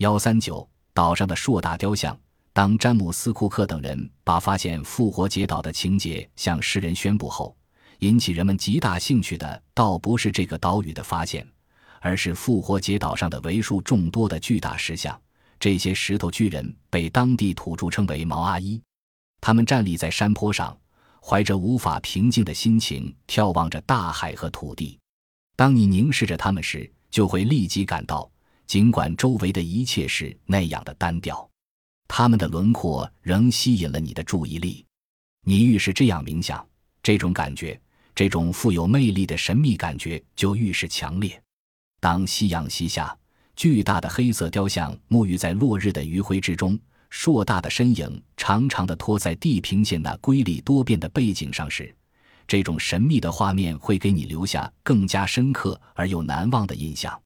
幺三九岛上的硕大雕像。当詹姆斯·库克等人把发现复活节岛的情节向世人宣布后，引起人们极大兴趣的倒不是这个岛屿的发现，而是复活节岛上的为数众多的巨大石像。这些石头巨人被当地土著称为“毛阿依”，他们站立在山坡上，怀着无法平静的心情眺望着大海和土地。当你凝视着他们时，就会立即感到，尽管周围的一切是那样的单调。他们的轮廓仍吸引了你的注意力，你愈是这样冥想，这种感觉，这种富有魅力的神秘感觉就愈是强烈。当夕阳西下，巨大的黑色雕像沐浴在落日的余晖之中，硕大的身影长长的拖在地平线那瑰丽多变的背景上时，这种神秘的画面会给你留下更加深刻而又难忘的印象。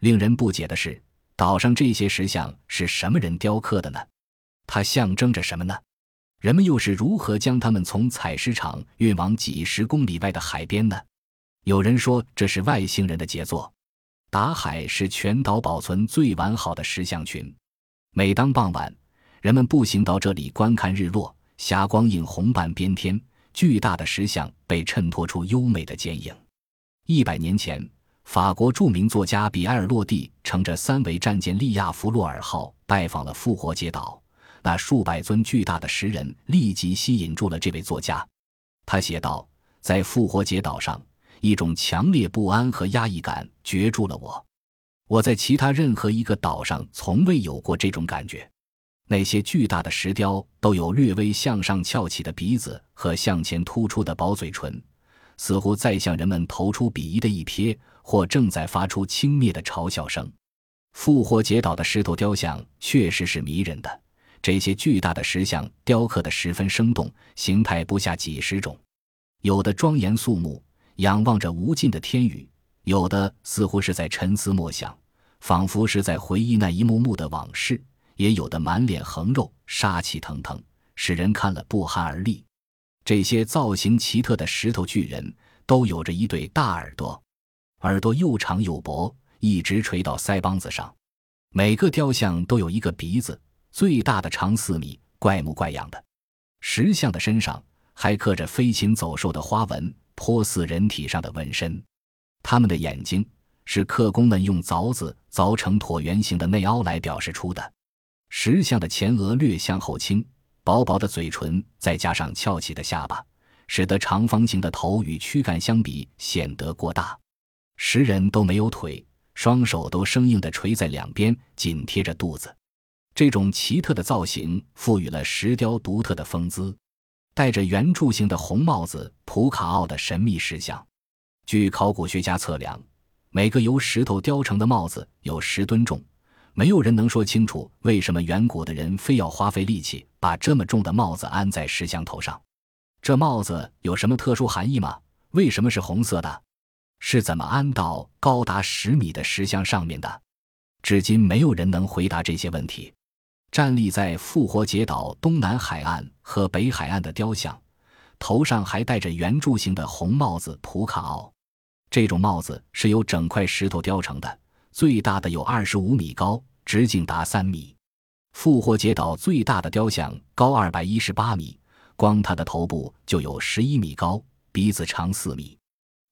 令人不解的是，岛上这些石像是什么人雕刻的呢？它象征着什么呢？人们又是如何将它们从采石场运往几十公里外的海边呢？有人说这是外星人的杰作。达海是全岛保存最完好的石像群。每当傍晚，人们步行到这里观看日落，霞光映红半边天，巨大的石像被衬托出优美的剪影。一百年前，法国著名作家比埃尔·洛蒂乘着三桅战舰利亚弗洛尔号拜访了复活节岛。那数百尊巨大的石人立即吸引住了这位作家。他写道：“在复活节岛上，一种强烈不安和压抑感攫住了我。我在其他任何一个岛上从未有过这种感觉。那些巨大的石雕都有略微向上翘起的鼻子和向前突出的薄嘴唇，似乎在向人们投出鄙夷的一瞥，或正在发出轻蔑的嘲笑声。复活节岛的石头雕像确实是迷人的。”这些巨大的石像雕刻的十分生动，形态不下几十种，有的庄严肃穆，仰望着无尽的天宇；有的似乎是在沉思默想，仿佛是在回忆那一幕幕的往事；也有的满脸横肉，杀气腾腾，使人看了不寒而栗。这些造型奇特的石头巨人都有着一对大耳朵，耳朵又长又薄，一直垂到腮帮子上。每个雕像都有一个鼻子。最大的长四米，怪模怪样的石像的身上还刻着飞禽走兽的花纹，颇似人体上的纹身。他们的眼睛是刻工们用凿子凿成椭圆形的内凹来表示出的。石像的前额略向后倾，薄薄的嘴唇再加上翘起的下巴，使得长方形的头与躯干相比显得过大。石人都没有腿，双手都生硬地垂在两边，紧贴着肚子。这种奇特的造型赋予了石雕独特的风姿。戴着圆柱形的红帽子，普卡奥的神秘石像。据考古学家测量，每个由石头雕成的帽子有十吨重。没有人能说清楚为什么远古的人非要花费力气把这么重的帽子安在石像头上。这帽子有什么特殊含义吗？为什么是红色的？是怎么安到高达十米的石像上面的？至今没有人能回答这些问题。站立在复活节岛东南海岸和北海岸的雕像，头上还戴着圆柱形的红帽子。普卡奥，这种帽子是由整块石头雕成的，最大的有二十五米高，直径达三米。复活节岛最大的雕像高二百一十八米，光它的头部就有十一米高，鼻子长四米。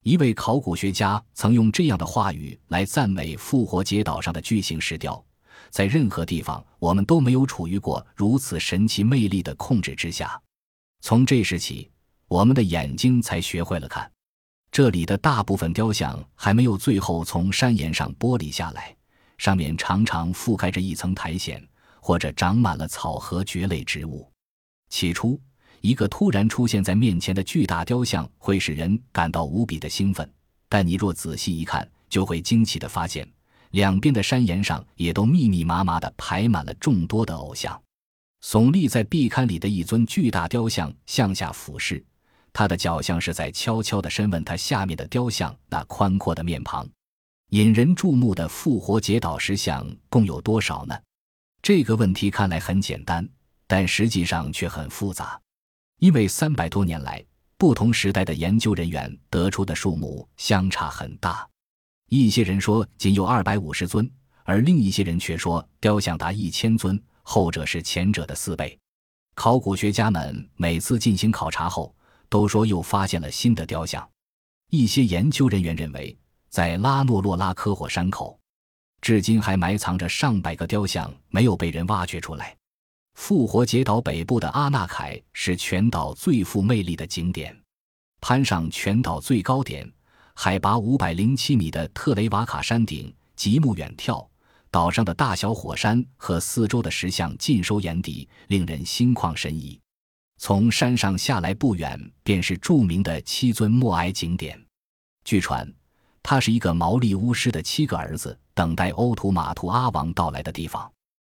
一位考古学家曾用这样的话语来赞美复活节岛上的巨型石雕。在任何地方，我们都没有处于过如此神奇魅力的控制之下。从这时起，我们的眼睛才学会了看。这里的大部分雕像还没有最后从山岩上剥离下来，上面常常覆盖着一层苔藓，或者长满了草和蕨类植物。起初，一个突然出现在面前的巨大雕像会使人感到无比的兴奋，但你若仔细一看，就会惊奇地发现。两边的山岩上也都密密麻麻地排满了众多的偶像。耸立在壁龛里的一尊巨大雕像向下俯视，他的脚像是在悄悄地深问他下面的雕像那宽阔的面庞。引人注目的复活节岛石像共有多少呢？这个问题看来很简单，但实际上却很复杂，因为三百多年来不同时代的研究人员得出的数目相差很大。一些人说仅有二百五十尊，而另一些人却说雕像达一千尊，后者是前者的四倍。考古学家们每次进行考察后，都说又发现了新的雕像。一些研究人员认为，在拉诺洛拉科火山口，至今还埋藏着上百个雕像，没有被人挖掘出来。复活节岛北部的阿纳凯是全岛最富魅力的景点，攀上全岛最高点、海拔五百零七米的特雷瓦卡山顶，极目远眺。岛上的大小火山和四周的石像尽收眼底，令人心旷神怡。从山上下来不远，便是著名的七尊默哀景点。据传，他是一个毛利巫师的七个儿子等待欧图马图阿王到来的地方。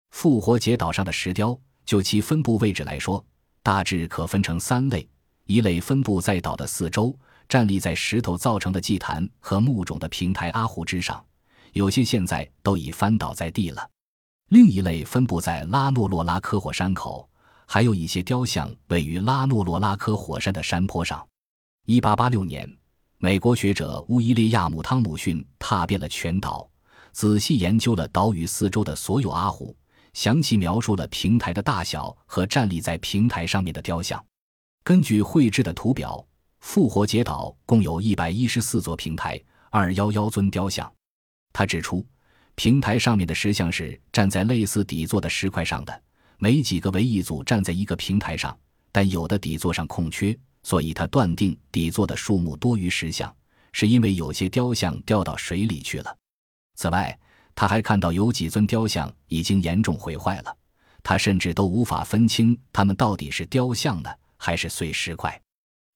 复活节岛上的石雕，就其分布位置来说，大致可分成三类：一类分布在岛的四周，站立在石头造成的祭坛和木种的平台阿胡之上。有些现在都已翻倒在地了。另一类分布在拉诺洛拉科火山口，还有一些雕像位于拉诺洛拉科火山的山坡上。一八八六年，美国学者乌伊利亚姆·汤姆逊踏遍了全岛，仔细研究了岛屿四周的所有阿虎，详细描述了平台的大小和站立在平台上面的雕像。根据绘制的图表，复活节岛共有一百一十四座平台，二幺幺尊雕像。他指出，平台上面的石像是站在类似底座的石块上的，没几个为一组站在一个平台上，但有的底座上空缺，所以他断定底座的数目多于石像，是因为有些雕像掉到水里去了。此外，他还看到有几尊雕像已经严重毁坏了，他甚至都无法分清它们到底是雕像呢，还是碎石块。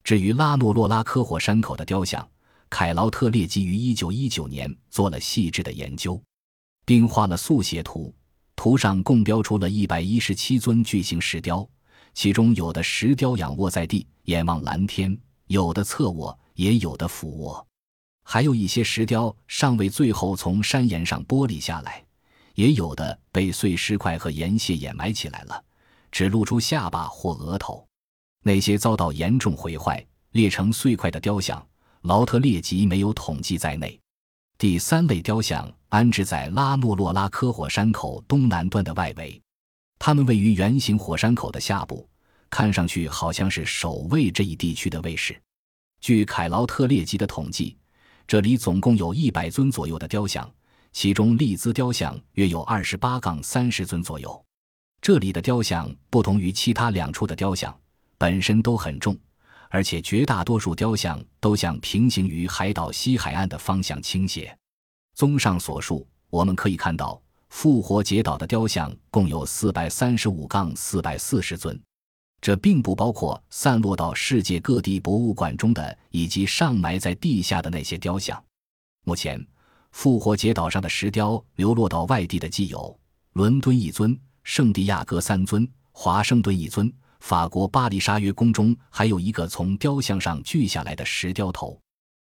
至于拉诺洛拉科火山口的雕像，凯劳特列基于一九一九年做了细致的研究，并画了速写图。图上共标出了一百一十七尊巨型石雕，其中有的石雕仰卧在地，眼望蓝天；有的侧卧，也有的俯卧；还有一些石雕尚未最后从山岩上剥离下来，也有的被碎石块和岩屑掩埋起来了，只露出下巴或额头。那些遭到严重毁坏、裂成碎块的雕像。劳特列吉没有统计在内。第三类雕像安置在拉诺洛拉科火山口东南端的外围，它们位于圆形火山口的下部，看上去好像是守卫这一地区的卫士。据凯劳特列吉的统计，这里总共有一百尊左右的雕像，其中利兹雕像约有二十八杠三十尊左右。这里的雕像不同于其他两处的雕像，本身都很重。而且绝大多数雕像都向平行于海岛西海岸的方向倾斜。综上所述，我们可以看到，复活节岛的雕像共有四百三十五杠四百四十尊，这并不包括散落到世界各地博物馆中的以及上埋在地下的那些雕像。目前，复活节岛上的石雕流落到外地的既有伦敦一尊、圣地亚哥三尊、华盛顿一尊。法国巴黎沙约宫中还有一个从雕像上锯下来的石雕头。